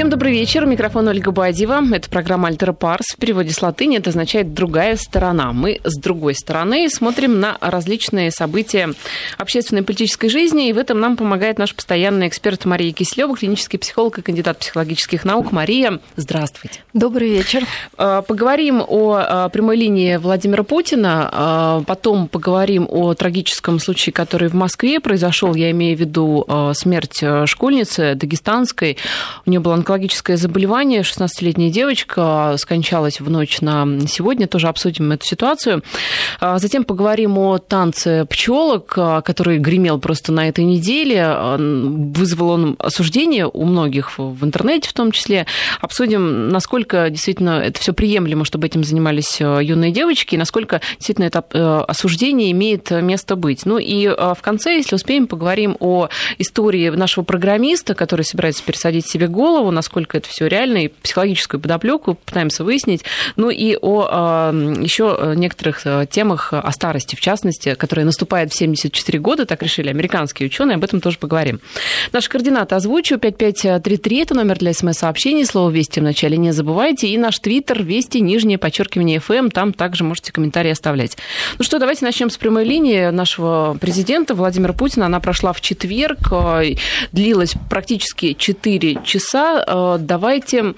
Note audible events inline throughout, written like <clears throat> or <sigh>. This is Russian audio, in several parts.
Всем добрый вечер. Микрофон Ольга Бадьева. Это программа «Альтера Парс». В переводе с латыни это означает «другая сторона». Мы с другой стороны смотрим на различные события общественной и политической жизни, и в этом нам помогает наш постоянный эксперт Мария Кислева, клинический психолог и кандидат психологических наук. Мария, здравствуйте. Добрый вечер. А, поговорим о а, прямой линии Владимира Путина, а, потом поговорим о трагическом случае, который в Москве произошел. Я имею в виду смерть школьницы дагестанской. У нее была онкологическое заболевание. 16-летняя девочка скончалась в ночь на сегодня. Тоже обсудим эту ситуацию. А затем поговорим о танце пчелок, который гремел просто на этой неделе. Вызвал он осуждение у многих в интернете в том числе. Обсудим, насколько действительно это все приемлемо, чтобы этим занимались юные девочки, и насколько действительно это осуждение имеет место быть. Ну и в конце, если успеем, поговорим о истории нашего программиста, который собирается пересадить себе голову, насколько это все реально, и психологическую подоплеку пытаемся выяснить, ну и о еще некоторых э, темах о старости, в частности, которая наступает в 74 года, так решили американские ученые, об этом тоже поговорим. Наши координаты озвучу, 5533, это номер для смс-сообщений, слово «Вести» в начале не забывайте, и наш твиттер «Вести», нижнее подчеркивание FM, там также можете комментарии оставлять. Ну что, давайте начнем с прямой линии нашего президента Владимира Путина. Она прошла в четверг, э, длилась практически 4 часа. Э, давайте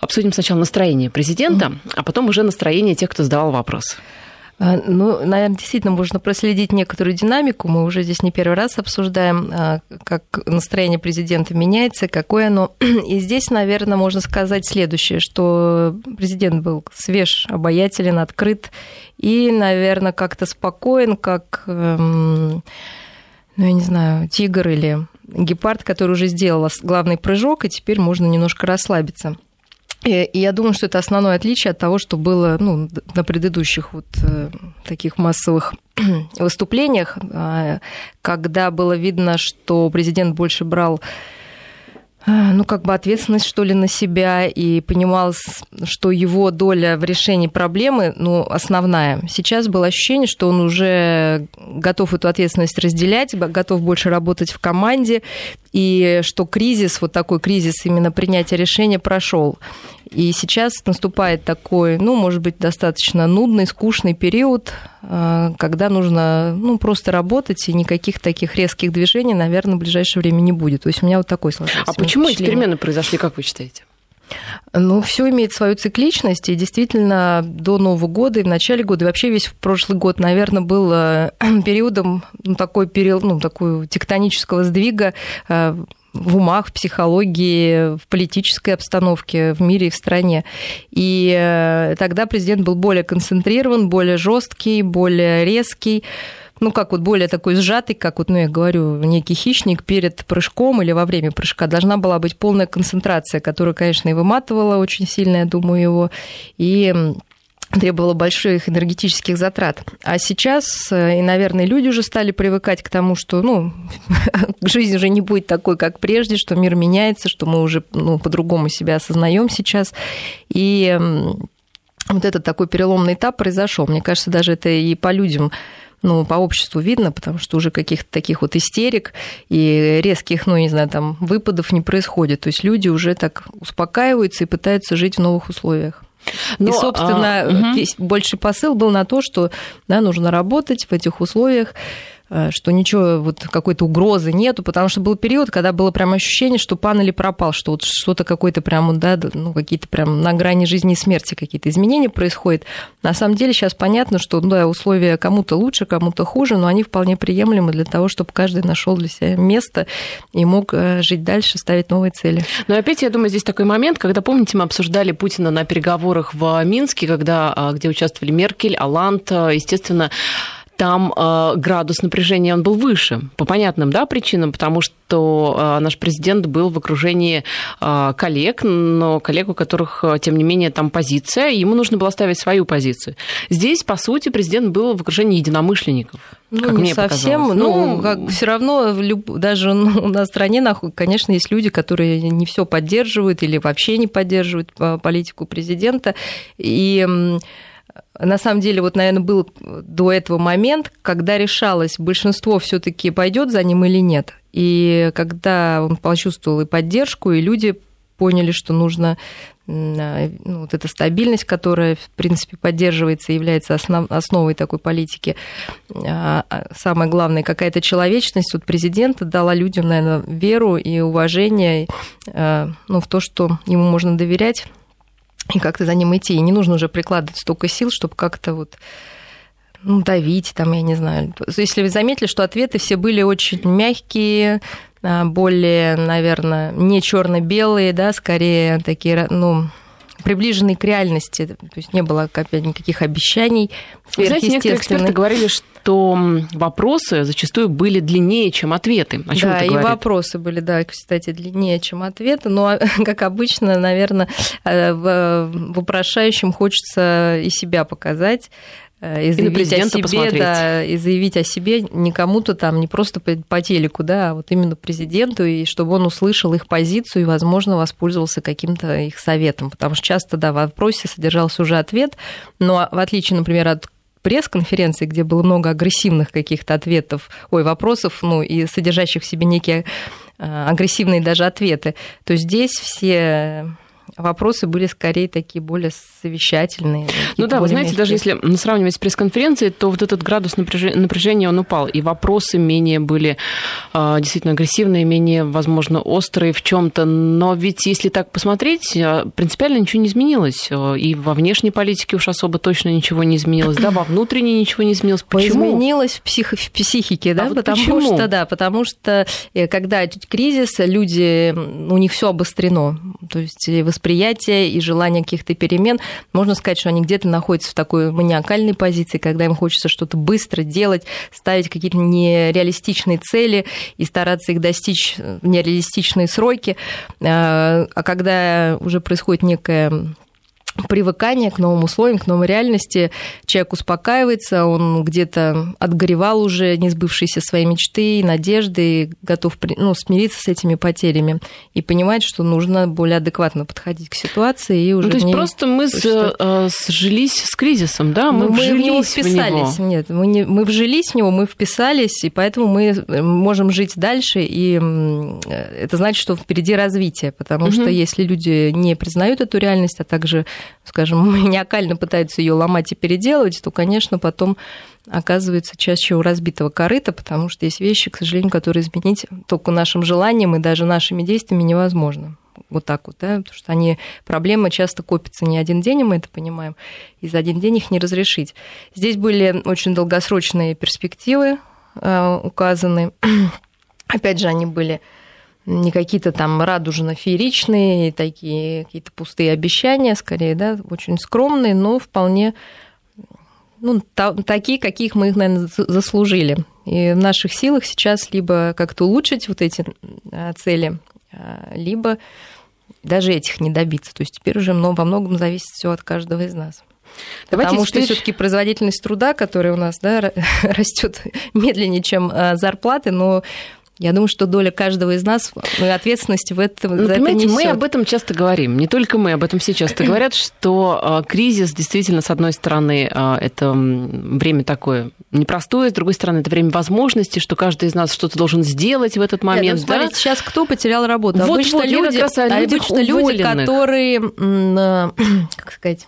обсудим сначала настроение президента, а потом уже настроение тех, кто задавал вопрос. А, ну, наверное, действительно можно проследить некоторую динамику. Мы уже здесь не первый раз обсуждаем, а, как настроение президента меняется, какое оно. <clears throat> И здесь, наверное, можно сказать следующее, что президент был свеж, обаятелен, открыт и, наверное, как-то спокоен, как, эм, ну, я не знаю, тигр или гепард, который уже сделал главный прыжок, и теперь можно немножко расслабиться. И я думаю, что это основное отличие от того, что было ну, на предыдущих вот э, таких массовых <clears throat> выступлениях, а, когда было видно, что президент больше брал ну, как бы ответственность, что ли, на себя, и понимал, что его доля в решении проблемы, ну, основная. Сейчас было ощущение, что он уже готов эту ответственность разделять, готов больше работать в команде, и что кризис, вот такой кризис именно принятия решения прошел. И сейчас наступает такой, ну, может быть, достаточно нудный, скучный период, а, когда нужно ну, просто работать, и никаких таких резких движений, наверное, в ближайшее время не будет. То есть у меня вот такой сложился. А почему эти перемены произошли, как вы считаете? Ну, все имеет свою цикличность, и действительно до Нового года и в начале года, и вообще весь прошлый год, наверное, был э, <clears throat> периодом ну, такой период, ну, такой тектонического сдвига э, в умах, в психологии, в политической обстановке в мире и в стране. И э, тогда президент был более концентрирован, более жесткий, более резкий. Ну, как вот более такой сжатый, как вот, ну, я говорю, некий хищник перед прыжком или во время прыжка. Должна была быть полная концентрация, которая, конечно, и выматывала очень сильно, я думаю, его, и требовало больших энергетических затрат. А сейчас, э, и, наверное, люди уже стали привыкать к тому, что ну, <laughs> жизнь уже не будет такой, как прежде, что мир меняется, что мы уже ну, по-другому себя осознаем сейчас. И вот этот такой переломный этап произошел. Мне кажется, даже это и по людям ну, по обществу видно, потому что уже каких-то таких вот истерик и резких, ну, не знаю, там, выпадов не происходит. То есть люди уже так успокаиваются и пытаются жить в новых условиях. Но, и, собственно, а, угу. больший посыл был на то, что да, нужно работать в этих условиях, что ничего, вот какой-то угрозы нету, потому что был период, когда было прям ощущение, что пан или пропал, что вот что-то какое-то прям, да, ну, какие-то прям на грани жизни и смерти какие-то изменения происходят. На самом деле сейчас понятно, что ну, да, условия кому-то лучше, кому-то хуже, но они вполне приемлемы для того, чтобы каждый нашел для себя место и мог э, жить дальше, ставить новые цели. Но опять, я думаю, здесь такой момент, когда, помните, мы обсуждали Путина на переговорах в Минске, когда, а, где участвовали Меркель, Алант, естественно, там э, градус напряжения он был выше, по понятным да, причинам, потому что э, наш президент был в окружении э, коллег, но коллег, у которых, тем не менее, там позиция, ему нужно было ставить свою позицию. Здесь, по сути, президент был в окружении единомышленников. Ну, как не мне совсем, показалось. ну, ну, как все равно даже ну, на стране, конечно, есть люди, которые не все поддерживают или вообще не поддерживают политику президента, и на самом деле, вот, наверное, был до этого момент, когда решалось, большинство все-таки пойдет за ним или нет. И когда он почувствовал и поддержку, и люди поняли, что нужно ну, вот эта стабильность, которая, в принципе, поддерживается является основ, основой такой политики. А, а самое главное, какая-то человечность. Вот президент дала людям, наверное, веру и уважение ну, в то, что ему можно доверять и как-то за ним идти. И не нужно уже прикладывать столько сил, чтобы как-то вот ну, давить, там, я не знаю. Если вы заметили, что ответы все были очень мягкие, а, более, наверное, не черно-белые, да, скорее такие, ну, приближенные к реальности. То есть не было опять никаких обещаний. Вы знаете, некоторые эксперты говорили, что вопросы зачастую были длиннее, чем ответы. О чем да, и говорит? вопросы были, да, кстати, длиннее, чем ответы. Но, <laughs> как обычно, наверное, э, в вопрошающем хочется и себя показать Э, и заявить и о себе, посмотреть. да, и заявить о себе не кому-то там, не просто по, по телеку, да, а вот именно президенту, и чтобы он услышал их позицию и, возможно, воспользовался каким-то их советом. Потому что часто, да, в вопросе содержался уже ответ, но в отличие, например, от пресс-конференции, где было много агрессивных каких-то ответов, ой, вопросов, ну, и содержащих в себе некие э, агрессивные даже ответы, то здесь все вопросы были скорее такие более совещательные. Ну да, вы знаете, мягкие. даже если сравнивать с пресс-конференцией, то вот этот градус напряжения, он упал, и вопросы менее были а, действительно агрессивные, менее, возможно, острые в чем то но ведь если так посмотреть, а, принципиально ничего не изменилось, а, и во внешней политике уж особо точно ничего не изменилось, да, во внутренней ничего не изменилось. Почему? Изменилось в, псих... в психике, да, а вот потому почему? что, да, потому что э, когда кризис, люди, у них все обострено, то есть восприятие и желание каких-то перемен. Можно сказать, что они где-то находятся в такой маниакальной позиции, когда им хочется что-то быстро делать, ставить какие-то нереалистичные цели и стараться их достичь в нереалистичные сроки. А, а когда уже происходит некая привыкание к новым условиям, к новой реальности. Человек успокаивается, он где-то отгоревал уже не сбывшиеся свои мечты и надежды, готов ну, смириться с этими потерями и понимать, что нужно более адекватно подходить к ситуации. И уже ну, то есть просто мы с, э, сжились с кризисом, да? Мы, мы вжились в него вписались. В него. Нет, мы, не, мы вжились в него, мы вписались, и поэтому мы можем жить дальше, и это значит, что впереди развитие, потому угу. что если люди не признают эту реальность, а также скажем, <laughs> маниакально пытаются ее ломать и переделывать, то, конечно, потом оказывается чаще у разбитого корыта, потому что есть вещи, к сожалению, которые изменить только нашим желанием и даже нашими действиями невозможно. Вот так вот, да, потому что они, проблемы часто копятся не один день, и мы это понимаем, и за один день их не разрешить. Здесь были очень долгосрочные перспективы э, указаны. <clears throat> Опять же, они были не какие-то там радужно-фееричные, такие какие-то пустые обещания, скорее, да, очень скромные, но вполне ну, та, такие, каких мы их, наверное, заслужили. И в наших силах сейчас либо как-то улучшить вот эти а, цели, а, либо даже этих не добиться. То есть теперь уже во многом зависит все от каждого из нас. Давайте Потому теперь... что все-таки производительность труда, которая у нас да, <laughs> растет медленнее, чем а, зарплаты, но я думаю, что доля каждого из нас, ну, ответственности в этом ну, за понимаете, это мы об этом часто говорим. Не только мы, об этом все часто говорят, что а, кризис действительно, с одной стороны, а, это время такое непростое, с другой стороны, это время возможностей, что каждый из нас что-то должен сделать в этот момент. Нет, ну, смотрите, да? сейчас кто потерял работу? Вот, обычно вот, люди, обычно люди, которые, <clears throat> как сказать,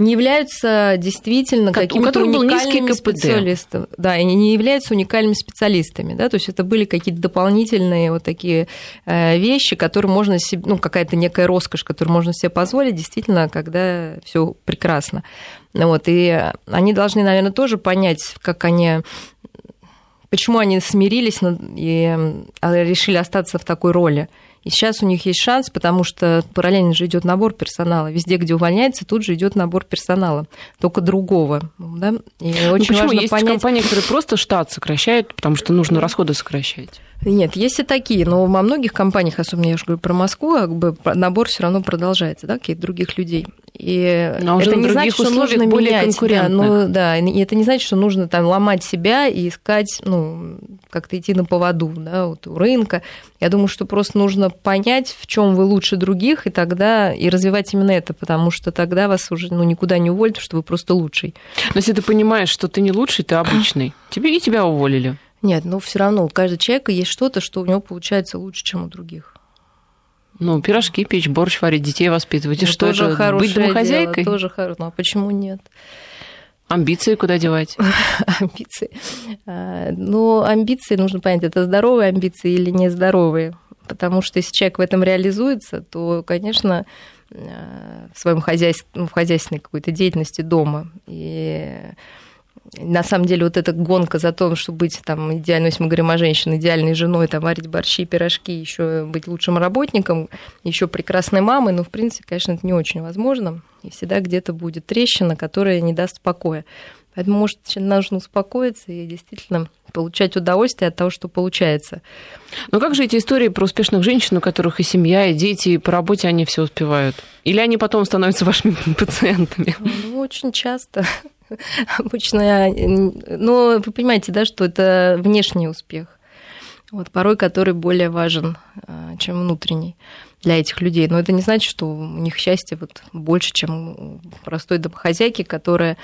не являются действительно как, какими-то уникальными специалистами. Да, и не являются уникальными специалистами. Да? То есть это были какие-то дополнительные вот такие э, вещи, которые можно себе, ну, какая-то некая роскошь, которую можно себе позволить, действительно, когда все прекрасно. Вот, и они должны, наверное, тоже понять, как они почему они смирились и э, решили остаться в такой роли. И сейчас у них есть шанс, потому что параллельно же идет набор персонала. Везде, где увольняется, тут же идет набор персонала, только другого. Да? И ну, очень почему? важно есть понять... компании, которые просто штат сокращают, потому что нужно расходы сокращать. Нет, есть и такие, но во многих компаниях, особенно я же говорю про Москву, как бы набор все равно продолжается, да, каких-то других людей. И но это не значит, что нужно более менять, да, ну, да, и это не значит, что нужно там ломать себя и искать, ну, как-то идти на поводу, да, вот у рынка. Я думаю, что просто нужно понять, в чем вы лучше других, и тогда и развивать именно это, потому что тогда вас уже ну, никуда не уволят, что вы просто лучший. Но если ты понимаешь, что ты не лучший, ты обычный, тебе и тебя уволили. Нет, но все равно у каждого человека есть что-то, что у него получается лучше, чем у других. Ну, пирожки печь, борщ варить, детей воспитывать. И ну, что тоже это? Быть домохозяйкой? Дело, тоже хорошо. Ну, а почему нет? Амбиции куда девать? <laughs> амбиции. А, ну, амбиции, нужно понять, это здоровые амбиции или нездоровые. Потому что если человек в этом реализуется, то, конечно, а, в своем хозяйстве, ну, в хозяйственной какой-то деятельности дома. И на самом деле вот эта гонка за то, чтобы быть там идеальной, если мы говорим о женщине, идеальной женой, там варить борщи, пирожки, еще быть лучшим работником, еще прекрасной мамой, ну, в принципе, конечно, это не очень возможно. И всегда где-то будет трещина, которая не даст покоя. Поэтому, может, нужно успокоиться и действительно получать удовольствие от того, что получается. Но как же эти истории про успешных женщин, у которых и семья, и дети, и по работе они все успевают? Или они потом становятся вашими <laughs> пациентами? Ну, очень часто. Обычно, но вы понимаете, да, что это внешний успех, вот, порой который более важен, а, чем внутренний для этих людей. Но это не значит, что у них счастье вот больше, чем у простой домохозяйки, которая...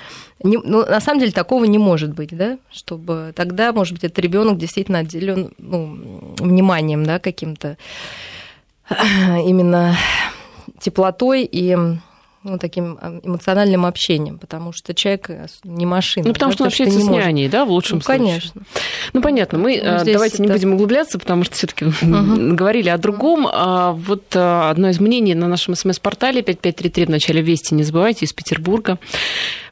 Не... Ну, на самом деле такого не может быть, да, чтобы тогда, может быть, этот ребенок действительно отделен ну, вниманием, да, каким-то именно теплотой и ну, таким а, эмоциональным общением, потому что человек э, не машина. Ну, потому да, что он общается с няней, да, в лучшем ну, случае. Конечно. Ну, понятно. Мы ну, давайте это... не будем углубляться, потому что все таки угу. говорили о другом. А вот а, одно из мнений на нашем смс-портале 5533 в начале Вести, не забывайте, из Петербурга.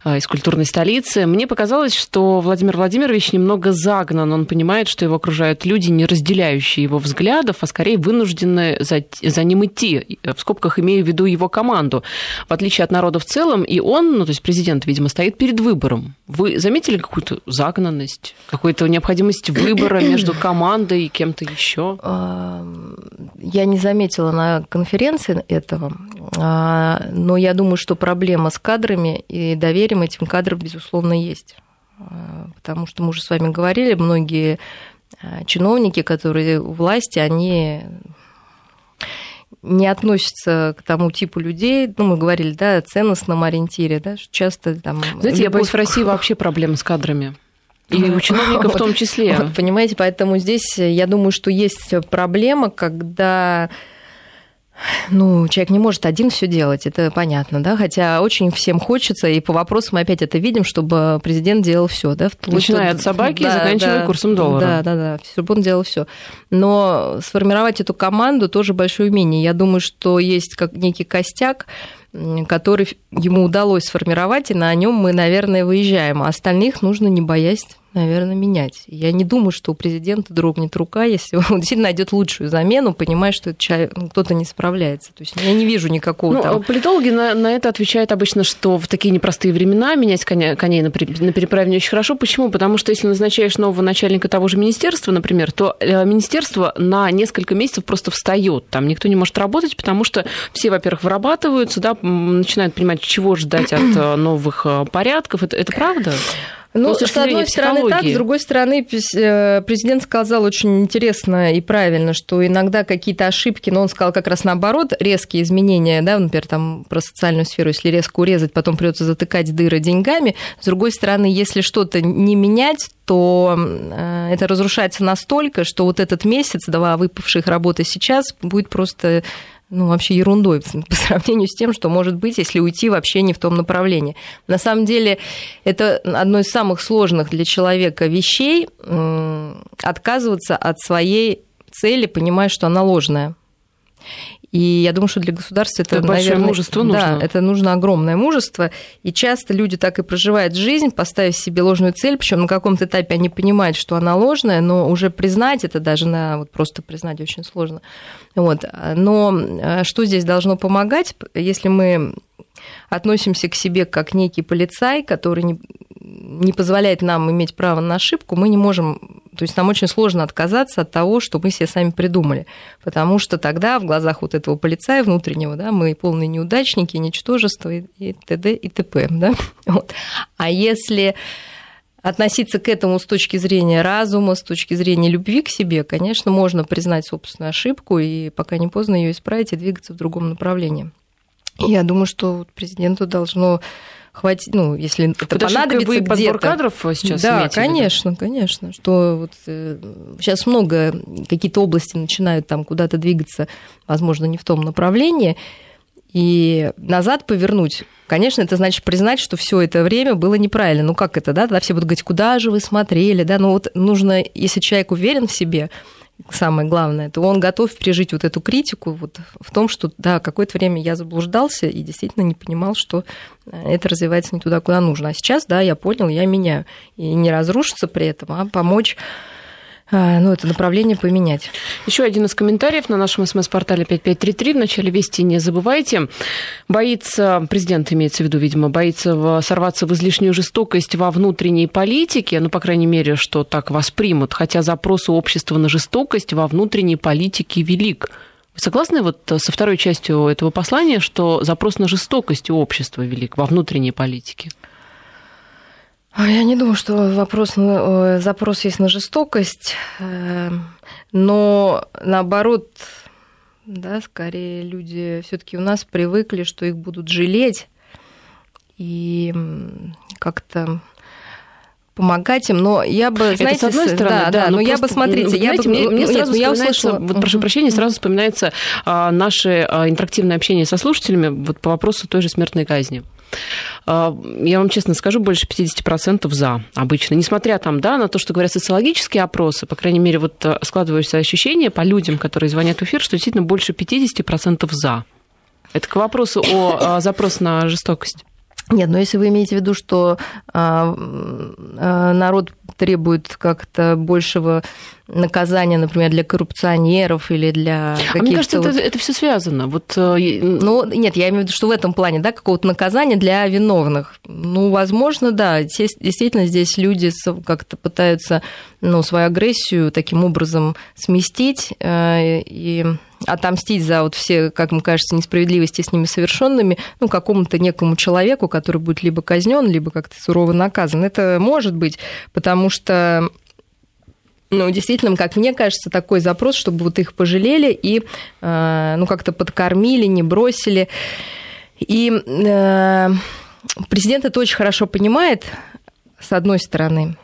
Из культурной столицы. Мне показалось, что Владимир Владимирович немного загнан. Он понимает, что его окружают люди, не разделяющие его взглядов, а скорее вынуждены за, за ним идти. В скобках имею в виду его команду. В отличие от народа в целом, и он, ну, то есть президент, видимо, стоит перед выбором. Вы заметили какую-то загнанность, какую-то необходимость выбора <clears throat> между командой и кем-то еще? Я не заметила на конференции этого, а, но я думаю, что проблема с кадрами и доверием этим кадрам, безусловно, есть. А, потому что мы уже с вами говорили, многие а, чиновники, которые у власти, они не относятся к тому типу людей, ну, мы говорили, да, о ценностном ориентире, да, что часто там... Знаете, я боюсь, в России вообще проблемы с кадрами. И у <laughs> чиновников вот, в том числе. Вот, понимаете, поэтому здесь я думаю, что есть проблема, когда ну, человек не может один все делать, это понятно, да, хотя очень всем хочется, и по вопросам мы опять это видим, чтобы президент делал все, да, начиная от собаки да, и заканчивая да, курсом доллара. Да, да, да, чтобы он делал все. Но сформировать эту команду тоже большое умение. Я думаю, что есть как некий костяк, который ему удалось сформировать, и на нем мы, наверное, выезжаем. А остальных нужно не боясь наверное, менять. Я не думаю, что у президента дрогнет рука, <laughs> если он действительно найдет лучшую замену, понимая, что ну, кто-то не справляется. То есть я не вижу никакого ну, там... Политологи на, на это отвечают обычно, что в такие непростые времена менять коня, коней на, на переправе не очень хорошо. Почему? Потому что если назначаешь нового начальника того же министерства, например, то э, министерство на несколько месяцев просто встает. Там никто не может работать, потому что все, во-первых, вырабатываются, да, начинают понимать, чего ждать от э, новых э, порядков. Это, это правда? Ну, с, с одной стороны так, с другой стороны э, президент сказал очень интересно и правильно, что иногда какие-то ошибки, но он сказал как раз наоборот, резкие изменения, да, например, там про социальную сферу, если резко урезать, потом придется затыкать дыры деньгами. С другой стороны, если что-то не менять, то э, это разрушается настолько, что вот этот месяц, два выпавших работы сейчас, будет просто ну, вообще ерундой <laughs> по сравнению с тем, что может быть, если уйти вообще не в том направлении. На самом деле, это одно из самых сложных для человека вещей отказываться от своей цели, понимая, что она ложная. И я думаю, что для государства это, это большое наверное, мужество нужно. Да, это нужно огромное мужество. И часто люди так и проживают жизнь, поставив себе ложную цель, причем на каком-то этапе они понимают, что она ложная, но уже признать это даже на вот просто признать очень сложно. Вот. Но э, что здесь должно помогать, если мы относимся к себе как некий полицай, который не, не позволяет нам иметь право на ошибку, мы не можем, то есть нам очень сложно отказаться от того, что мы себе сами придумали, потому что тогда в глазах вот этого полицая внутреннего, да, мы полные неудачники, ничтожество и, и т.д. и т.п. Да? <laughs> Вот. А если относиться к этому с точки зрения разума, с точки зрения любви к себе, конечно, можно признать собственную ошибку и пока не поздно ее исправить и двигаться в другом направлении. Я думаю, что президенту должно хватит, ну, если это Потому понадобится где-то. подбор кадров сейчас Да, конечно, конечно. Что вот, э, сейчас много какие-то области начинают там куда-то двигаться, возможно, не в том направлении, и назад повернуть. Конечно, это значит признать, что все это время было неправильно. Ну как это, да? Тогда все будут говорить, куда же вы смотрели, да? Ну вот нужно, если человек уверен в себе, самое главное, то он готов пережить вот эту критику вот в том, что да, какое-то время я заблуждался и действительно не понимал, что э, это развивается не туда, куда нужно. А сейчас, да, я понял, я меняю. И не разрушиться при этом, а помочь ну, это направление поменять. Еще один из комментариев на нашем смс-портале 5533. В начале вести не забывайте. Боится, президент имеется в виду, видимо, боится сорваться в излишнюю жестокость во внутренней политике, ну, по крайней мере, что так воспримут, хотя запрос у общества на жестокость во внутренней политике велик. Согласны вот со второй частью этого послания, что запрос на жестокость у общества велик во внутренней политике? Я не думаю, что вопрос, запрос есть на жестокость, э, но наоборот, да, скорее люди все-таки у нас привыкли, что их будут жалеть и как-то помогать им, но я бы, знаете, это с одной стороны, да, да, но, но я бы, смотрите, я бы, мне, мне сразу нет, я услышала, вот прошу прощения, сразу вспоминается а, наше а, интерактивное общение со слушателями вот по вопросу той же смертной казни. А, я вам честно скажу, больше 50% за обычно. Несмотря там, да, на то, что говорят социологические опросы, по крайней мере, вот э, складываются ощущения по людям, которые звонят в эфир, что действительно больше 50% за. Это к вопросу о запрос на жестокость. Нет, но если вы имеете в виду, что а, а, народ требует как-то большего наказания, например, для коррупционеров или для каких-то... А мне кажется, вот... это, это все связано. Вот... Э, ну, нет, я имею в виду, что в этом плане, да, какого-то наказания для виновных. Ну, возможно, да, действительно здесь люди как-то пытаются, ну, свою агрессию таким образом сместить э, и отомстить за вот все, как мне кажется, несправедливости с ними совершенными, ну, какому-то некому человеку, который будет либо казнен, либо как-то сурово наказан. Это может быть, потому что ну, действительно, как мне кажется, такой запрос, чтобы вот их пожалели и, э, ну, как-то подкормили, не бросили. И э, президент это очень хорошо понимает, с одной стороны.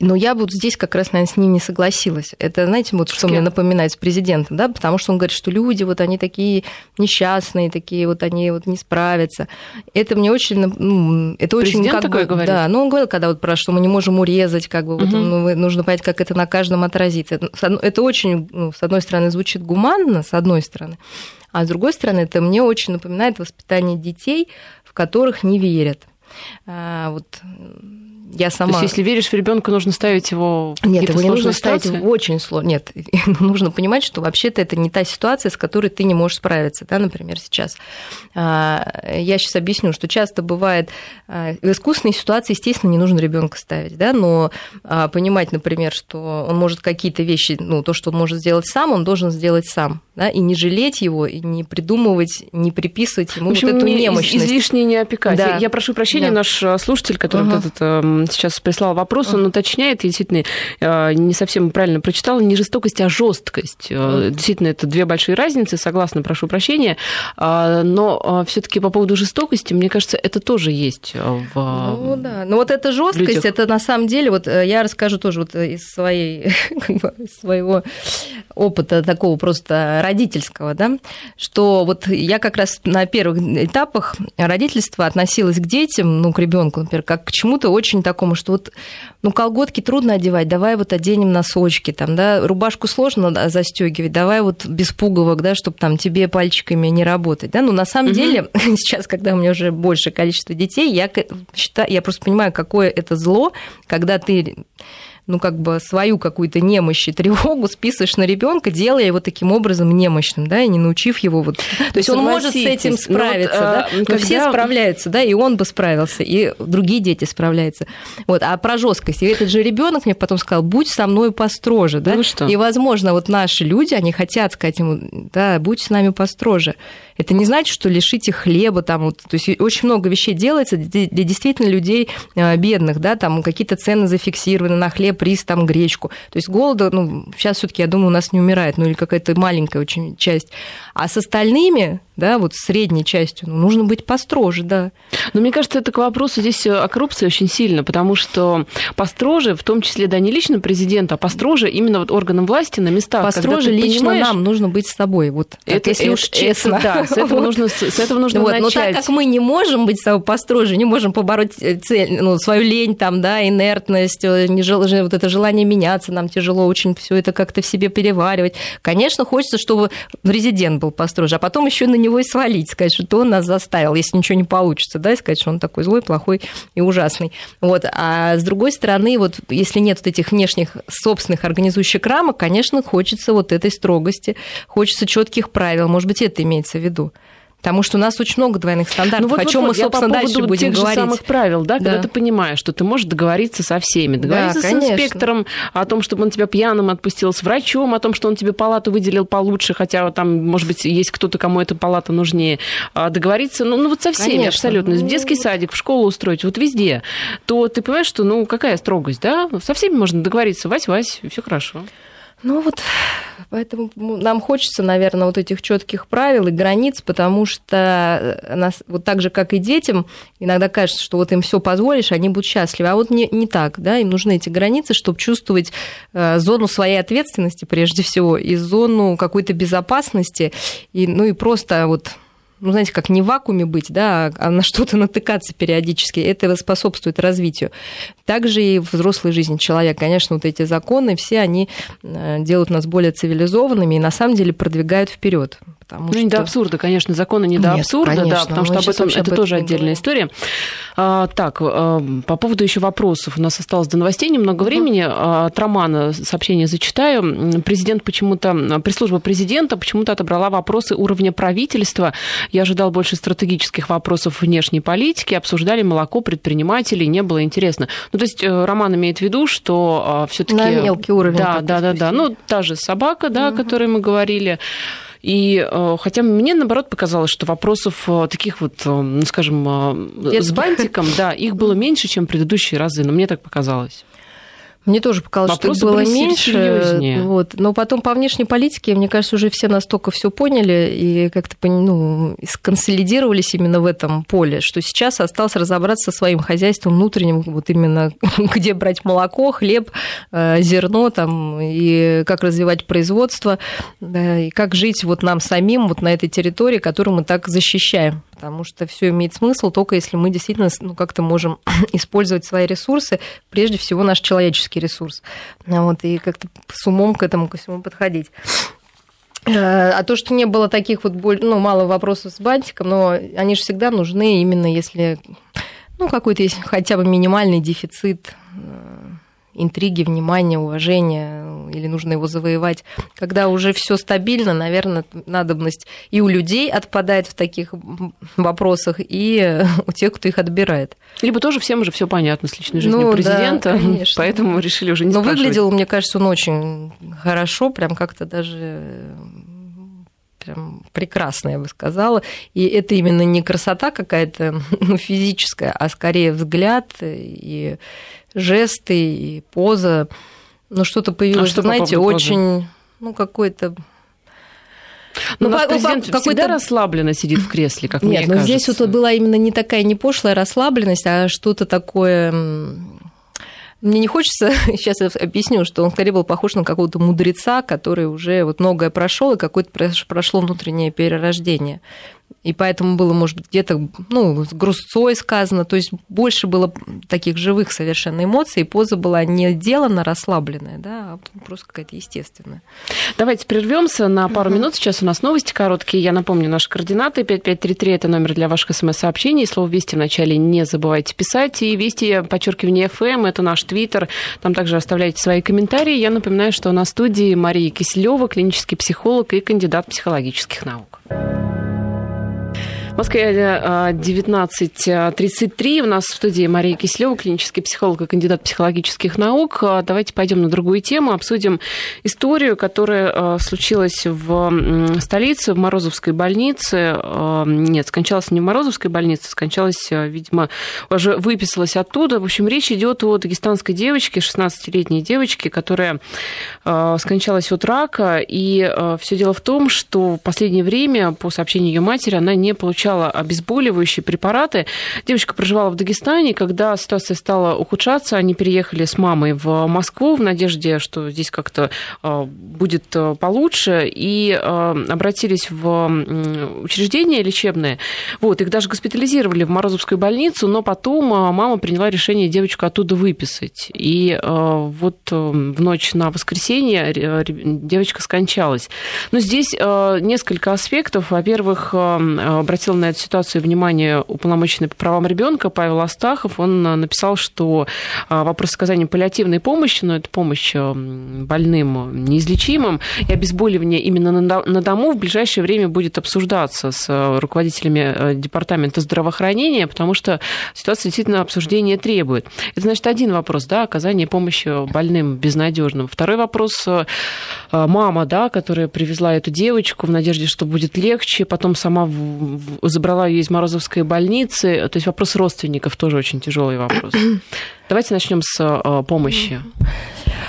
Но я вот здесь как раз, наверное, с ним не согласилась. Это, знаете, вот что мне напоминает с президентом, да, потому что он говорит, что люди вот они такие несчастные, такие вот они вот не справятся. Это мне очень, ну, это Президент очень как такое бы, говорит? да, ну он говорил, когда вот про что мы не можем урезать, как бы угу. вот, ну, нужно понять, как это на каждом отразится. Это очень, ну, с одной стороны, звучит гуманно, с одной стороны, а с другой стороны, это мне очень напоминает воспитание детей, в которых не верят. А, вот я сама... То есть, если веришь в ребенка, нужно ставить его в Нет, его не нужно ситуации? ставить в очень сложно. Нет, <laughs> нужно понимать, что вообще-то это не та ситуация, с которой ты не можешь справиться, да, например, сейчас. А, я сейчас объясню, что часто бывает а, в искусственной ситуации, естественно, не нужно ребенка ставить, да, но а, понимать, например, что он может какие-то вещи, ну, то, что он может сделать сам, он должен сделать сам, да, и не жалеть его, и не придумывать, не приписывать ему в общем, вот эту немощность. Излишне не опекать. Да. Я, я прошу прощения, Да. наш слушатель, который вот этот, сейчас прислал вопрос, он уточняет, я действительно э, не совсем правильно прочитала, не жестокость, а жесткость. Э, Действительно, это две большие разницы, согласна, прошу прощения. А, Но все-таки по поводу жестокости, мне кажется, это тоже есть э, в... Ну да, но вот эта жесткость, людях. это на самом деле, вот э, я расскажу тоже вот из своей, <laughs> как бы, из своего опыта такого просто родительского, да, что вот я как раз на первых этапах родительства относилась к детям, ну, к ребенку, например, как к чему-то очень такому, что вот, ну, колготки трудно одевать, давай вот оденем носочки, там, да, рубашку сложно застегивать, давай вот без пуговок, да, чтобы там тебе пальчиками не работать, да, но на самом Мгм. деле <laughs> сейчас, когда у меня уже большее количество детей, я считаю, я просто понимаю, какое это зло, когда ты ну, как бы свою какую-то немощь и тревогу списываешь на ребенка, делая его таким образом немощным, да, и не научив его вот... То есть он может с этим согласитесь, но вот, справиться, да, э, но когда- все справляются, да, и он бы справился, и другие дети справляются. Вот, а про жесткость. И этот же ребенок мне потом сказал, будь со мной построже, да, Ну что? и, возможно, вот наши люди, они хотят сказать ему, да, будь с нами построже. Это не значит, что лишить их хлеба, там, вот, то есть очень много вещей делается для для действительно людей э, бедных, да, там какие-то цены зафиксированы на хлеб, рис, там гречку. То есть голода, ну, сейчас все таки я думаю, у нас не умирает, ну или какая-то маленькая очень часть. А с остальными, да, вот средней частью, ну, нужно быть построже, да. Но мне кажется, это к вопросу здесь о коррупции очень сильно, потому что построже, в том числе, да, не лично президента, а построже именно вот органам власти на местах. Построже лично нам нужно быть с собой, вот это, если это, уж честно. Это, да, с этого <laughs> вот. нужно, с этого нужно вот. начать. Но так как мы не можем быть с собой построже, не можем побороть э, цель, ну, свою лень, там, да, инертность, э, не жел... вот это желание меняться, нам тяжело очень все это как-то в себе переваривать. Конечно, хочется, чтобы президент был построже, а потом еще на него и свалить, сказать, что он нас заставил, если ничего не получится, да, и сказать, что он такой злой, плохой и ужасный. Вот. А с другой стороны, вот если нет вот этих внешних собственных организующих рамок, конечно, хочется вот этой строгости, хочется четких правил. Может быть, это имеется в виду. Потому что у нас очень много двойных стандартов. Ну, вот, о чем вот, мы, собственно, по дальше будем тех говорить. Же самых правил, да, да, когда ты понимаешь, что ты можешь договориться со всеми. Договориться да, с инспектором о том, чтобы он тебя пьяным отпустил, с врачом о том, что он тебе палату выделил получше, хотя там, может быть, есть кто-то, кому эта палата нужнее. А договориться, ну, ну вот со всеми конечно. абсолютно. В детский садик, в школу устроить, вот везде. То ты понимаешь, что, ну, какая строгость, да? Со всеми можно договориться. Вась-вась, все хорошо. Ну вот, поэтому нам хочется, наверное, вот этих четких правил и границ, потому что э, нас, вот так же, как и детям, иногда кажется, что вот им все позволишь, они будут счастливы. А вот не, не так, да, им нужны эти границы, чтобы чувствовать э, зону своей ответственности прежде всего и зону какой-то безопасности, и, ну и просто вот ну, знаете, как не в вакууме быть, да, а на что-то натыкаться периодически, это способствует развитию. Также и в взрослой жизни человек, конечно, вот эти законы, все они э, делают нас более цивилизованными и на самом деле продвигают вперед. Потому ну, что... не до абсурда, конечно, законы не до Нет, абсурда, конечно, да, потому что об этом это об этом тоже отдельная история. А, так, а, по поводу еще вопросов. У нас осталось до новостей немного uh-huh. времени. А, от Романа сообщение зачитаю. Президент почему-то, пресс-служба президента почему-то отобрала вопросы уровня правительства. Я ожидал больше стратегических вопросов внешней политики. Обсуждали молоко предпринимателей, не было интересно. Ну, то есть э, Роман имеет в виду, что а, все-таки... На мелкий уровень. Да, да, да, да. Ну, та же собака, да, uh-huh. о которой мы говорили. И э, хотя мне, наоборот, показалось, что вопросов э, таких вот, э, ну, скажем, с бантиком, да, их было меньше, чем предыдущие разы, но мне так показалось. Мне тоже показалось, Вопросы что их было меньше. Серьезнее. Вот. Но потом по внешней политике, мне кажется, уже все настолько все поняли и как-то ну, сконсолидировались именно в этом поле, что сейчас осталось разобраться со своим хозяйством внутренним, вот именно <laughs> где брать молоко, хлеб, э, зерно там, и как развивать производство, да, и как жить вот нам самим вот на этой территории, которую мы так защищаем потому что все имеет смысл только если мы действительно ну, как-то можем <coughs> использовать свои ресурсы, прежде всего наш человеческий ресурс, вот, и как-то с умом к этому ко всему подходить. Э, а то, что не было таких вот ну, мало вопросов с бантиком, но они же всегда нужны именно если ну, какой-то есть хотя бы минимальный дефицит э, интриги, внимания, уважения, или нужно его завоевать. Когда уже все стабильно, наверное, надобность и у людей отпадает в таких вопросах, и у тех, кто их отбирает. Либо тоже всем уже все понятно с личной жизнью ну, президента, <laughs> да, поэтому решили уже не Но спрашивать. выглядел, мне кажется, он очень хорошо, прям как-то даже прям прекрасно, я бы сказала. И это именно не красота какая-то <laughs> ну, физическая, а скорее взгляд и жесты, и поза. Ну, что-то появилось, а что знаете, очень, ну, какой-то ну, наш президент какой-то расслабленно сидит в кресле, как Нет, мне кажется. Нет, но здесь вот была именно не такая не пошлая расслабленность, а что-то такое мне не хочется, <laughs> сейчас я объясню, что он скорее был похож на какого-то мудреца, который уже вот многое прошел и какое-то прошло внутреннее перерождение и поэтому было, может быть, где-то ну, с грустцой сказано, то есть больше было таких живых совершенно эмоций, и поза была не делана, расслабленная, да, а просто какая-то естественная. Давайте прервемся на пару минут, сейчас у нас новости короткие, я напомню наши координаты, 5533 это номер для ваших смс-сообщений, слово «Вести» вначале не забывайте писать, и «Вести», подчеркивание FM, это наш твиттер, там также оставляйте свои комментарии, я напоминаю, что на студии Мария Киселева, клинический психолог и кандидат психологических наук. В Москве 19.33. У нас в студии Мария Киселева, клинический психолог и кандидат психологических наук. Давайте пойдем на другую тему, обсудим историю, которая э, случилась в столице, в Морозовской больнице. Э, нет, скончалась не в Морозовской больнице, скончалась, э, видимо, уже выписалась оттуда. В общем, речь идет о дагестанской девочке, 16-летней девочке, которая скончалась от рака. И все дело в том, что в последнее время, по сообщению ее матери, она не получала получала обезболивающие препараты. Девочка проживала в Дагестане, когда ситуация стала ухудшаться, они переехали с мамой в Москву в надежде, что здесь как-то а, будет а, получше, и а, обратились в учреждение лечебное. Вот, их даже госпитализировали в Морозовскую больницу, но потом мама приняла решение девочку оттуда выписать. И вот в ночь на воскресенье девочка скончалась. Но здесь несколько аспектов. Во-первых, обратила на эту ситуацию внимание уполномоченный по правам ребенка Павел Астахов. Он э, написал, что э, вопрос оказания паллиативной помощи, но это помощь э, больным неизлечимым, и обезболивание именно на дому в ближайшее время будет обсуждаться с руководителями Департамента здравоохранения, потому что ситуация действительно обсуждения требует. Это значит один вопрос, да, оказание помощи больным безнадежным. Второй вопрос, мама, да, которая привезла эту девочку в надежде, что будет легче, потом сама забрала ее из Морозовской больницы. То есть вопрос родственников тоже очень тяжелый вопрос. <clears throat> Давайте начнем с э, помощи.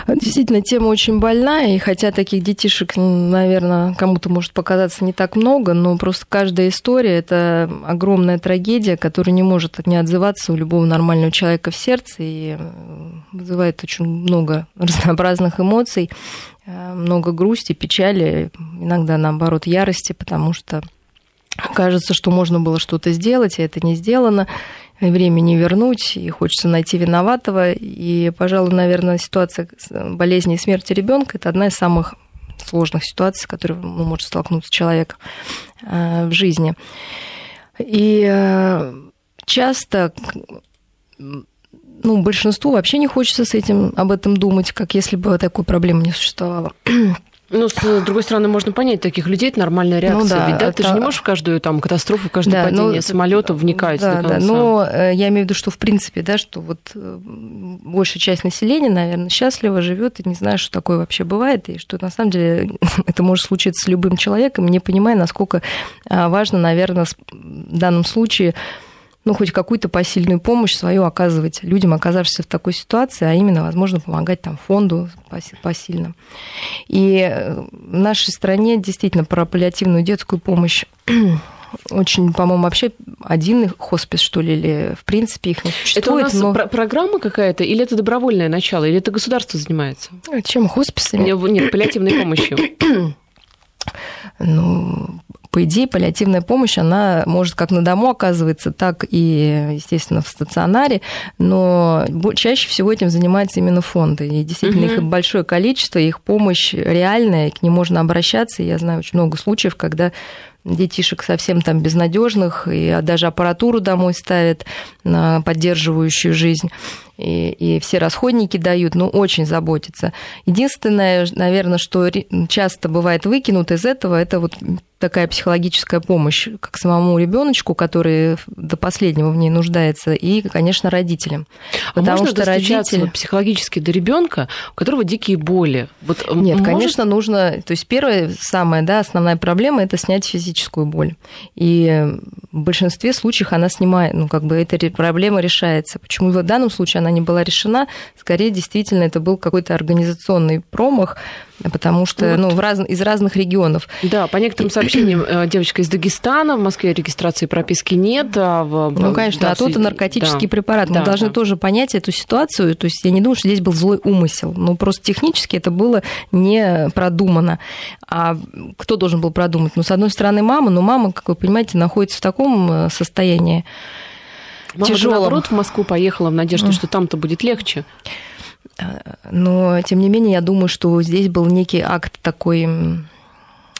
Действительно, тема очень больная, и хотя таких детишек, наверное, кому-то может показаться не так много, но просто каждая история – это огромная трагедия, которая не может не отзываться у любого нормального человека в сердце и э, вызывает очень много <laughs> разнообразных эмоций, э, много грусти, печали, иногда, наоборот, ярости, потому что Кажется, что можно было что-то сделать, и это не сделано, время не вернуть, и хочется найти виноватого. И, пожалуй, наверное, ситуация болезни и смерти ребенка это одна из самых сложных ситуаций, с которой ну, может столкнуться человек э, в жизни. И э, часто ну, большинству вообще не хочется с этим, об этом думать, как если бы такой проблемы не существовало. <clears throat> Ну, с другой стороны, можно понять таких людей, это нормальная реакция. Ну, да, Ведь, да, это... ты же не можешь в каждую там катастрофу, в каждое да, падение ну, самолета вникать да, до конца. Да, но э, я имею в виду, что в принципе, да, что вот э, большая часть населения, наверное, счастливо живет и не знает, что такое вообще бывает, и что на самом деле <laughs> это может случиться с любым человеком, не понимая, насколько а, важно, наверное, в данном случае ну, хоть какую-то посильную помощь свою оказывать людям, оказавшимся в такой ситуации, а именно, возможно, помогать там фонду посильно. И э, в нашей стране действительно про паллиативную детскую помощь <clears throat> очень, по-моему, вообще один хоспис, что ли, или в принципе их не существует. Это у нас но... про- программа какая-то, или это добровольное начало, или это государство занимается? Чем, хосписами? Нет, нет паллиативной помощью. <clears throat> ну, по идее, паллиативная помощь, она может как на дому оказывается, так и, естественно, в стационаре, но чаще всего этим занимаются именно фонды. И действительно, угу. их большое количество, их помощь реальная, к ним можно обращаться. Я знаю очень много случаев, когда детишек совсем там безнадежных, и даже аппаратуру домой ставят на поддерживающую жизнь и, и все расходники дают, ну, очень заботятся. Единственное, наверное, что часто бывает выкинут из этого, это вот такая психологическая помощь как самому ребеночку, который до последнего в ней нуждается, и, конечно, родителям. А Потому можно что родители... вот психологически до ребенка, у которого дикие боли? Вот Нет, может... конечно, нужно. То есть первая самая да, основная проблема это снять физическую боль. И в большинстве случаев она снимает, ну, как бы эта проблема решается. Почему в данном случае она не была решена? Скорее, действительно, это был какой-то организационный промах, потому что ну, ну, в раз... из разных регионов. Да, по некоторым сообщениям, <clears throat> э, девочка из Дагестана, в Москве регистрации прописки нет. А в... Ну, конечно, да, а тут и наркотический да. препарат. Мы да, должны да. тоже понять эту ситуацию. То есть я не думаю, что здесь был злой умысел. Но просто технически это было не продумано. А кто должен был продумать? Ну, с одной стороны, мама, но мама, как вы понимаете, находится в таком э, состоянии Мама тяжелом. наоборот в Москву поехала в надежде, что там-то будет легче. Но, тем не менее, я думаю, что здесь был некий акт такой,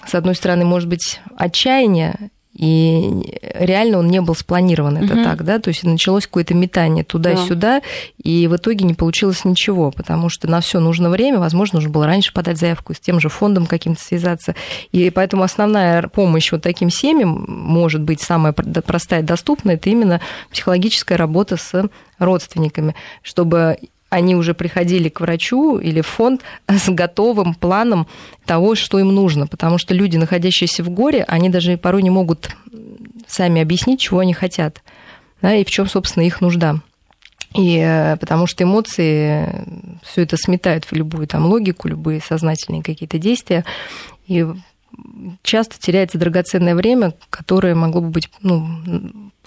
с одной стороны, может быть, отчаяния И реально он не был спланирован, это угу. так, да, то есть началось какое-то метание туда-сюда, да. и в итоге не получилось ничего, потому что на все нужно время, возможно, нужно было раньше подать заявку, с тем же фондом каким-то связаться. И поэтому основная помощь вот таким семьям, может быть, самая простая и доступная, это именно психологическая работа с родственниками, чтобы они уже приходили к врачу или в фонд <laughs> с готовым планом того, что им нужно. Потому что люди, находящиеся в горе, они даже порой не могут сами объяснить, чего они хотят, да, и в чем, собственно, их нужда. И э, потому что эмоции все это сметают в любую там логику, любые сознательные какие-то действия. И часто теряется драгоценное время, которое могло бы быть ну,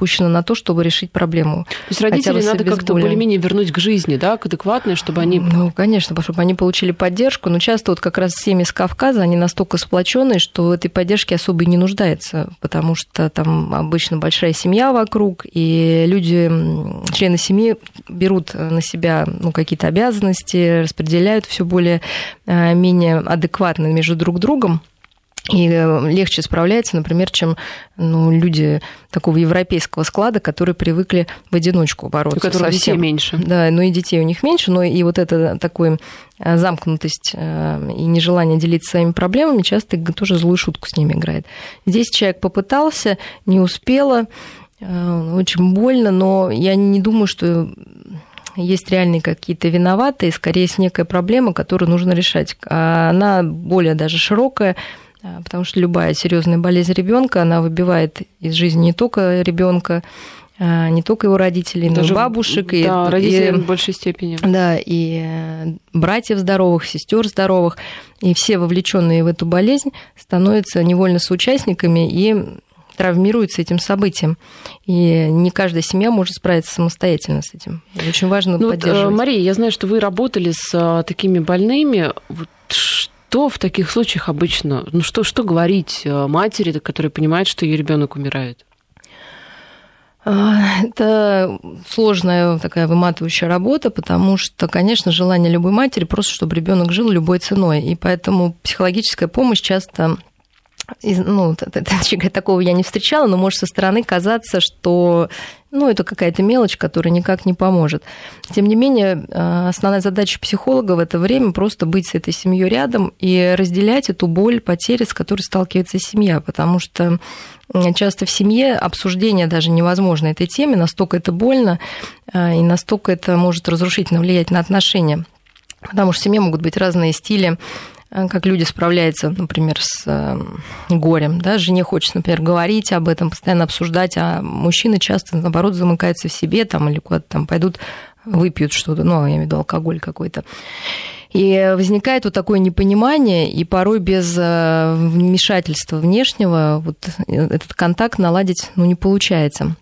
пущено на то, чтобы решить проблему. То есть родителей надо как-то более-менее вернуть к жизни, да, к адекватной, чтобы они... Ну, конечно, чтобы они получили поддержку, но часто вот как раз семьи с Кавказа, они настолько сплоченные, что в этой поддержке особо и не нуждается, потому что там обычно большая семья вокруг, и люди, члены семьи берут на себя ну, какие-то обязанности, распределяют все более э, адекватно между друг другом и э, легче справляется, например, чем ну, люди такого европейского склада, которые привыкли в одиночку бороться. У которых совсем. детей меньше. Да, ну и детей у них меньше, но и вот эта э, замкнутость э, и нежелание делиться своими проблемами часто тоже злую шутку с ними играет. Здесь человек попытался, не успела, очень больно, но я не думаю, что есть реальные какие-то виноватые, скорее есть некая проблема, которую нужно решать. А она более даже широкая, потому что любая серьезная болезнь ребенка, она выбивает из жизни не только ребенка, а, не только его родителей, Даже, но и бабушек. Да, и, родителей и, в большей степени. Да, и э, братьев здоровых, сестер здоровых, и все вовлеченные в эту болезнь становятся невольно соучастниками и травмируются этим событием. И не каждая семья может справиться самостоятельно с этим. Очень важно ну, поддерживать. Вот, Мария, я знаю, что вы работали с а, такими больными. Вот что в таких случаях обычно, ну что, что говорить э, матери, которая понимает, что ее ребенок умирает? А, это сложная такая выматывающая работа, потому что, конечно, желание любой матери просто, чтобы ребенок жил любой ценой. И поэтому психологическая помощь часто ну, <laughs> такого я не встречала, но может со стороны казаться, что ну, это какая-то мелочь, которая никак не поможет. Тем не менее, э, основная задача психолога в это время просто быть с этой семьей рядом и разделять эту боль, потери, с которой сталкивается семья, потому что часто в семье обсуждение даже невозможно этой теме, настолько это больно э, и настолько это может разрушительно влиять на отношения. Потому что в семье могут быть разные стили как люди справляются, например, с э, горем. Да? Жене хочется, например, говорить об этом, постоянно обсуждать, а мужчины часто, наоборот, замыкаются в себе там, или куда-то там пойдут, выпьют что-то, ну, я имею в виду алкоголь какой-то. И возникает вот такое непонимание, и порой без э, вмешательства внешнего вот этот контакт наладить ну, не получается.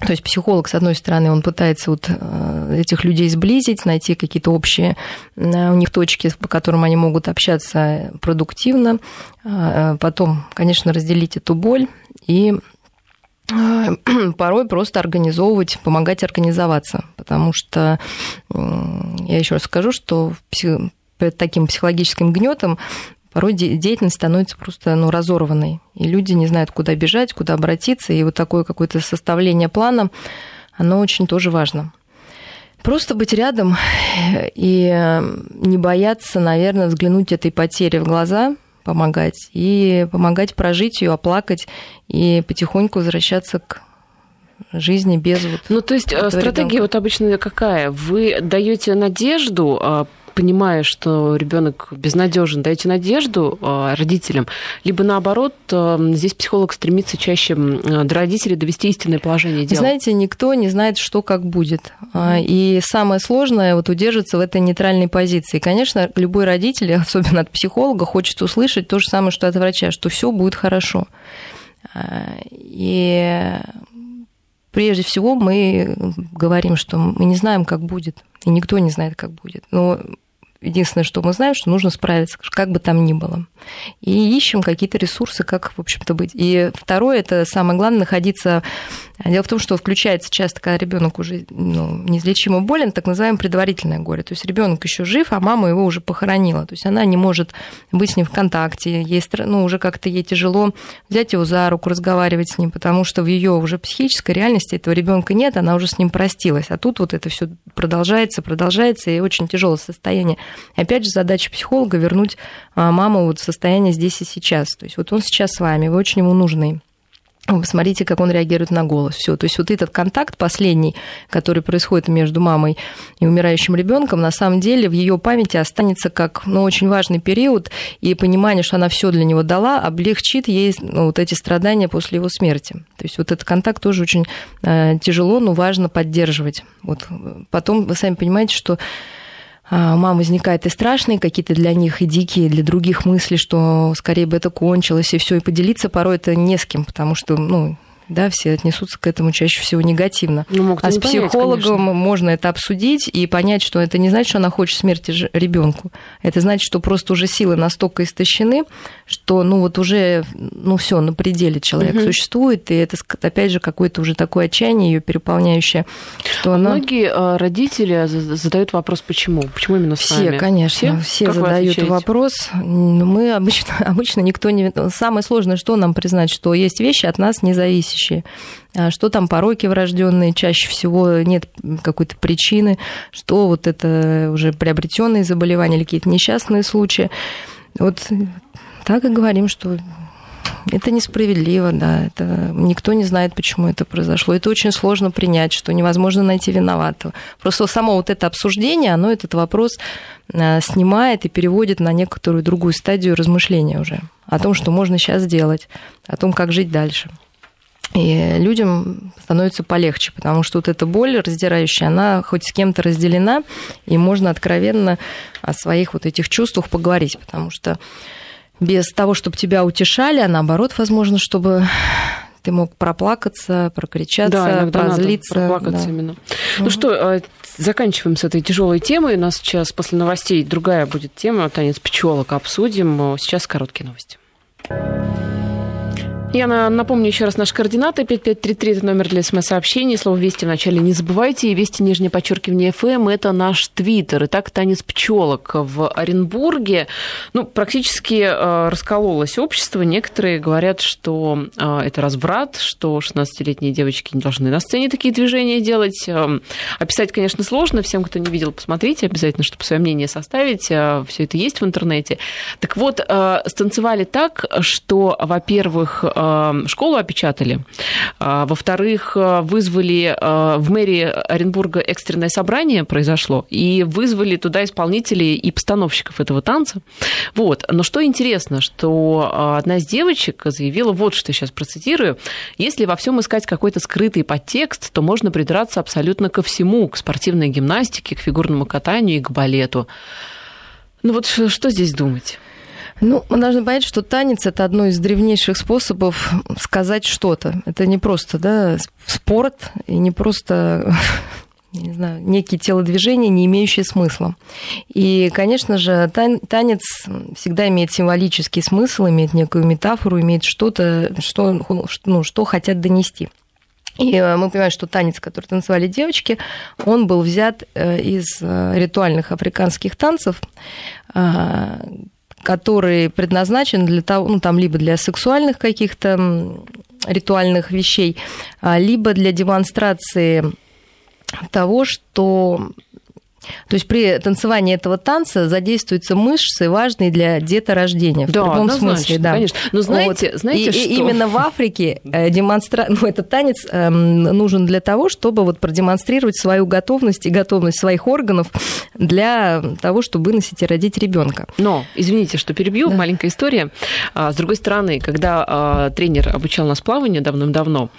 То есть психолог, с одной стороны, он пытается вот э, этих людей сблизить, найти какие-то общие э, у них точки, по которым они могут общаться продуктивно, э, потом, конечно, разделить эту боль и <clears throat> порой просто организовывать, помогать организоваться, потому что я еще раз скажу, что таким психологическим гнетом порой деятельность становится просто ну, разорванной, и люди не знают, куда бежать, куда обратиться, и вот такое какое-то составление плана, оно очень тоже важно. Просто быть рядом и не бояться, наверное, взглянуть этой потере в глаза, помогать, и помогать прожить ее, оплакать, и потихоньку возвращаться к жизни без вот. Ну, то есть э, стратегия ребенка. вот обычно какая? Вы даете надежду а, понимая, что ребенок безнадежен, даете надежду а, родителям, либо наоборот, а, здесь психолог стремится чаще до родителей довести истинное положение дела? Знаете, никто не знает, что как будет. А, и самое сложное вот удерживаться в этой нейтральной позиции. Конечно, любой родитель, <laughs> особенно от психолога, хочет услышать то же самое, что от врача, что все будет хорошо. И прежде всего мы говорим, что мы не знаем, как будет, и никто не знает, как будет. Но Единственное, что мы знаем, что нужно справиться, как бы там ни было. И ищем какие-то ресурсы, как, в общем-то, быть. И второе, это самое главное, находиться дело в том, что включается часто, когда ребенок уже ну, неизлечимо болен, так называемое предварительное горе. То есть ребенок еще жив, а мама его уже похоронила. То есть она не может быть с ним в контакте, ей, ну, уже как-то ей тяжело взять его за руку, разговаривать с ним, потому что в ее уже психической реальности этого ребенка нет, она уже с ним простилась. А тут вот это все продолжается, продолжается, и очень тяжелое состояние. И опять же, задача психолога вернуть а, маму вот в состояние здесь и сейчас. То есть вот он сейчас с вами, вы очень ему нужны. Посмотрите, как он реагирует на голос. Все. То есть вот этот контакт последний, который происходит между мамой и умирающим ребенком, на самом деле в ее памяти останется как ну, очень важный период, и понимание, что она все для него дала, облегчит ей ну, вот эти страдания после его смерти. То есть вот этот контакт тоже очень э, тяжело, но важно поддерживать. Вот. Потом вы сами понимаете, что а, у мам возникает и страшные какие-то для них, и дикие, для других мысли, что скорее бы это кончилось, и все, и поделиться порой это не с кем, потому что, ну, да, все отнесутся к этому чаще всего негативно. Ну, а с психологом понять, можно это обсудить и понять, что это не значит, что она хочет смерти ребенку. Это значит, что просто уже силы настолько истощены, что ну вот уже ну все на пределе человек угу. существует, и это опять же какое-то уже такое отчаяние ее переполняющее, что она... Многие а, родители задают вопрос, почему? Почему именно с Все, вами? конечно, все, все задают вопрос. Мы обычно, <laughs> обычно никто не... Самое сложное, что нам признать, что есть вещи от нас не зависящие а что там пороки врожденные, чаще всего нет какой-то причины, что вот это уже приобретенные заболевания или какие-то несчастные случаи. Вот так и говорим, что это несправедливо, да, это никто не знает, почему это произошло. Это очень сложно принять, что невозможно найти виноватого. Просто само вот это обсуждение, оно этот вопрос э, снимает и переводит на некоторую другую стадию размышления уже о том, что можно сейчас сделать, о том, как жить дальше. И людям становится полегче, потому что вот эта боль раздирающая, она хоть с кем-то разделена, и можно откровенно о своих вот этих чувствах поговорить, потому что без того, чтобы тебя утешали, а наоборот, возможно, чтобы ты мог проплакаться, прокричаться, да, прозлиться. Надо проплакаться да. именно. Угу. Ну что, а, заканчиваем с этой тяжелой темой. У нас сейчас после новостей другая будет тема. Танец пчелок обсудим. Сейчас короткие новости. Я напомню еще раз наши координаты. 5533 – это номер для смс-сообщений. Слово «Вести» вначале не забывайте. И «Вести» нижнее подчеркивание «ФМ» – это наш твиттер. Итак, танец пчелок в Оренбурге. Ну, практически э, раскололось общество. Некоторые говорят, что э, это разврат, что 16-летние девочки не должны на сцене такие движения делать. Э, описать, конечно, сложно. Всем, кто не видел, посмотрите обязательно, чтобы свое мнение составить. Все это есть в интернете. Так вот, станцевали так, что, во-первых, Э, школу опечатали. А, во-вторых, э, вызвали э, в мэрии Оренбурга экстренное собрание произошло, и вызвали туда исполнителей и постановщиков этого танца. Вот. Но что интересно, что одна из девочек заявила, вот что я сейчас процитирую, если во всем искать какой-то скрытый подтекст, то можно придраться абсолютно ко всему, к спортивной гимнастике, к фигурному катанию и к балету. Ну вот что здесь думать? Ну, мы должны понять, что танец это одно из древнейших способов сказать что-то. Это не просто да, спорт и не просто <laughs> не знаю, некие телодвижения, не имеющие смысла. И, конечно же, танец всегда имеет символический смысл, имеет некую метафору, имеет что-то, что, ну, что хотят донести. И э, мы понимаем, что танец, который танцевали девочки, он был взят э, из э, ритуальных африканских танцев, который предназначен для того, ну, там, либо для сексуальных каких-то ритуальных вещей, а, либо для демонстрации того, что то есть при танцевании этого танца задействуются мышцы, важные для деторождения. В да, любом смысле, да. Конечно. Но знаете, вот. знаете и, что? И именно в Африке э, демонстра... ну, этот танец эм, нужен для того, чтобы вот продемонстрировать свою готовность и готовность своих органов для того, чтобы выносить и родить ребенка. Но, извините, что перебью, да. маленькая история. А, с другой стороны, когда а, тренер обучал нас плаванию давным-давно,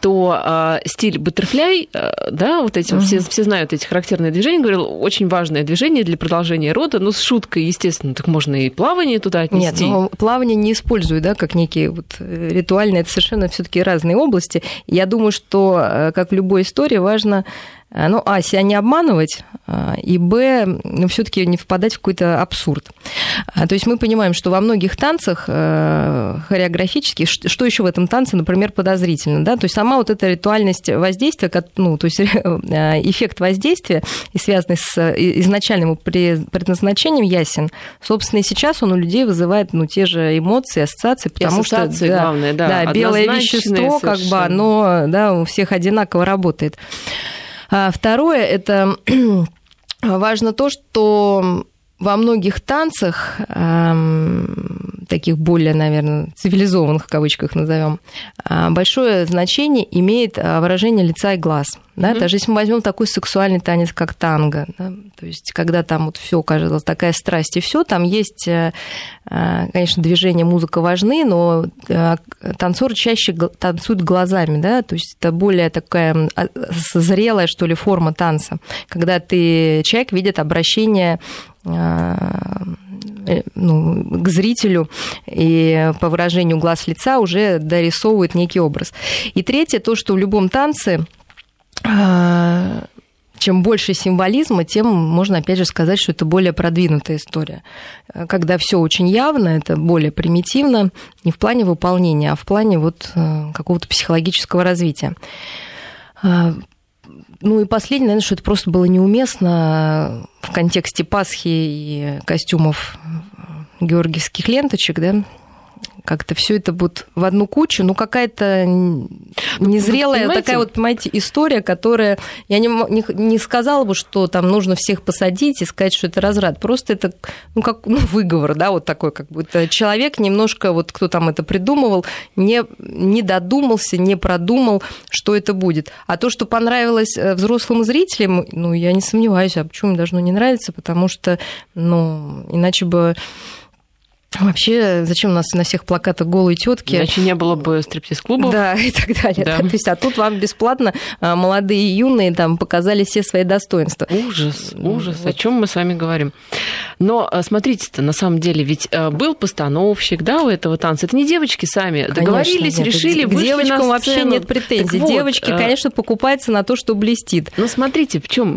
то а, стиль баттерфляй, да, вот эти, угу. все, все знают эти характерные движения, говорил, очень важное движение для продолжения рода. Ну, с шуткой, естественно, так можно и плавание туда отнести. Нет, ну, плавание не использую, да, как некие вот э, ритуальные, это совершенно все таки разные области. Я думаю, что, э, как в любой истории, важно ну, а, себя не обманывать, и, б, ну, все таки не впадать в какой-то абсурд. То есть мы понимаем, что во многих танцах хореографических, что еще в этом танце, например, подозрительно, да, то есть сама вот эта ритуальность воздействия, ну, то есть <laughs> эффект воздействия, связанный с изначальным предназначением ясен. Собственно, и сейчас он у людей вызывает, ну, те же эмоции, ассоциации, потому и что да, главное, да, да белое вещество, совершенно. как бы оно да, у всех одинаково работает. А второе это <clears throat> важно то, что во многих танцах, таких более, наверное, цивилизованных, в кавычках назовем, э, большое значение имеет э, выражение лица и глаз. Да? Mm-hmm. Даже если мы возьмем такой сексуальный танец, как танго, да? то есть когда там вот все кажется такая страсть и все, там есть, э, конечно, движение, музыка важны, но танцор чаще танцует глазами, да, то есть это более такая зрелая, что ли, форма танца, когда ты человек видит обращение Э, ну, к зрителю и по выражению глаз лица уже дорисовывает некий образ. И третье, то, что в любом танце э, чем больше символизма, тем можно, опять же, сказать, что это более продвинутая история. Когда все очень явно, это более примитивно, не в плане выполнения, а в плане вот э, какого-то психологического развития. Ну и последнее, наверное, что это просто было неуместно в контексте Пасхи и костюмов георгиевских ленточек, да, как-то все это будет в одну кучу, ну какая-то незрелая вот, такая вот, понимаете, история, которая, я не, не, не сказала бы, что там нужно всех посадить и сказать, что это разрад, просто это, ну как, ну выговор, да, вот такой, как будто человек немножко, вот кто там это придумывал, не, не додумался, не продумал, что это будет. А то, что понравилось э, взрослым зрителям, ну я не сомневаюсь, а почему им должно не нравиться, потому что, ну, иначе бы Вообще, зачем у нас на всех плакатах голые тетки? Иначе не было бы стриптиз-клубов. Да, <laughs> и так далее. Да. То есть, а тут вам бесплатно а, молодые и юные там показали все свои достоинства. Ужас, ужас. Вот. О чем мы с вами говорим? Но а, смотрите-то, на самом деле, ведь а, был постановщик, да, у этого танца. Это не девочки сами конечно, договорились, нет, решили, К девочкам вообще нет претензий. Вот, Девочки, конечно, покупаются на то, что блестит. Но смотрите, в чем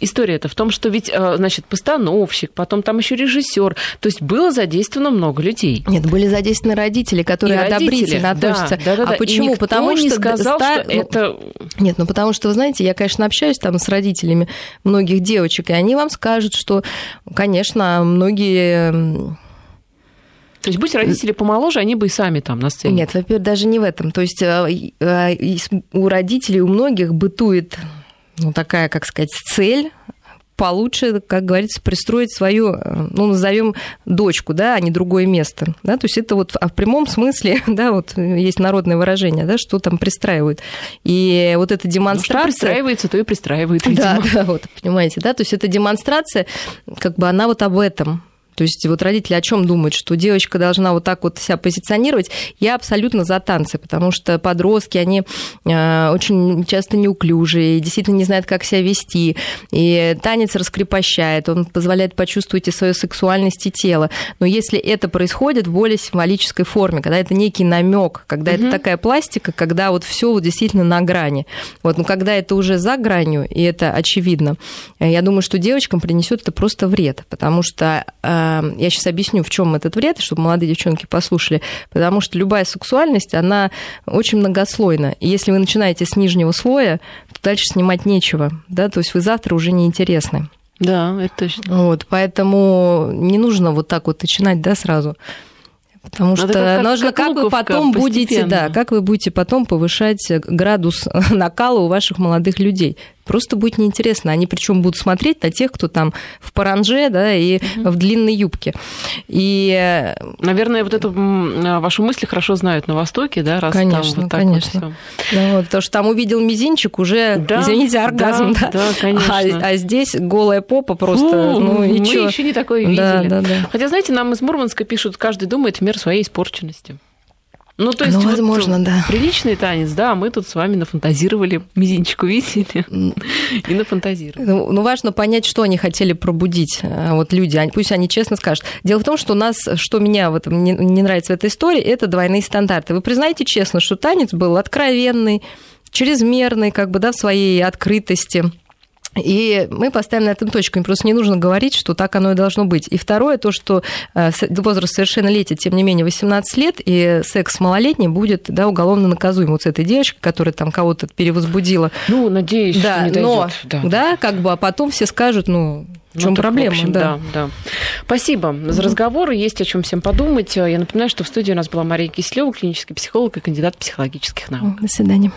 история-то? В том, что ведь, значит, постановщик, потом там еще режиссер. То есть было задействовано задействовано много людей. Нет, были задействованы родители, которые и одобрительно родители, относятся. Да, да, да, а почему? Потому что не сказал, ста... что это... Нет, ну потому что, вы знаете, я, конечно, общаюсь там с родителями многих девочек, и они вам скажут, что, конечно, многие то есть, будь родители помоложе, они бы и сами там на сцене. Нет, во-первых, даже не в этом. То есть э, э, у родителей, у многих бытует ну, такая, как сказать, цель получше, как говорится, пристроить свою, ну, назовем дочку, да, а не другое место. Да? То есть это вот а в прямом смысле, <laughs> да, вот есть народное выражение, да, что там пристраивают. И вот эта демонстрация... Ну, что пристраивается, то и пристраивает, <laughs> видимо. Да, да, вот, понимаете, да, то есть эта демонстрация, как бы она вот об этом, то есть вот родители о чем думают, что девочка должна вот так вот себя позиционировать? Я абсолютно за танцы, потому что подростки, они э, очень часто неуклюжие, действительно не знают, как себя вести. И танец раскрепощает, он позволяет почувствовать и свою сексуальность и тело. Но если это происходит в более символической форме, когда это некий намек, когда угу. это такая пластика, когда вот все вот действительно на грани. Вот, но когда это уже за гранью, и это очевидно, я думаю, что девочкам принесет это просто вред, потому что э, я сейчас объясню, в чем этот вред, чтобы молодые девчонки послушали, потому что любая сексуальность, она очень многослойна. И если вы начинаете с нижнего слоя, то дальше снимать нечего, да, то есть вы завтра уже не интересны. Да, это точно. Вот, поэтому не нужно вот так вот начинать, да, сразу. Потому Надо что как, нужно, как, как вы потом будете, да, как вы будете потом повышать градус <laughs> накала у ваших молодых людей просто будет неинтересно. Они причем будут смотреть на тех, кто там в паранже, да, и угу. в длинной юбке. И... Э, Наверное, вот эту а, вашу мысль хорошо знают на Востоке, да, раз конечно, там вот так конечно. Вот да, вот, потому что там увидел мизинчик, уже, да, извините, оргазм, да, да, да конечно. А, а здесь голая попа просто, Фу, ну и Мы чё? еще не такое видели. Да, да, да. Хотя, знаете, нам из Мурманска пишут, каждый думает в меру своей испорченности. Ну, то есть, ну, возможно, вот, да. Приличный танец, да, мы тут с вами нафантазировали, мизинчик увидели и нафантазировали. Ну, ну, важно понять, что они хотели пробудить, э, вот люди, пусть они честно скажут. Дело в том, что у нас, что меня в этом не, не нравится в этой истории, это двойные стандарты. Вы признаете честно, что танец был откровенный, чрезмерный, как бы, да, в своей открытости. И мы поставим на этом точку. Им просто не нужно говорить, что так оно и должно быть. И второе, то, что э, возраст совершеннолетия, тем не менее, 18 лет, и секс малолетний будет да, уголовно наказуем. Вот с этой девочкой, которая там кого-то перевозбудила. Ну, надеюсь, да, что не но, Да. да, как бы, а потом все скажут, ну, в чем ну, проблема? В общем, да. да, да. Спасибо за разговор. Есть о чем всем подумать. Я напоминаю, что в студии у нас была Мария Кислева, клинический психолог и кандидат психологических наук. До свидания.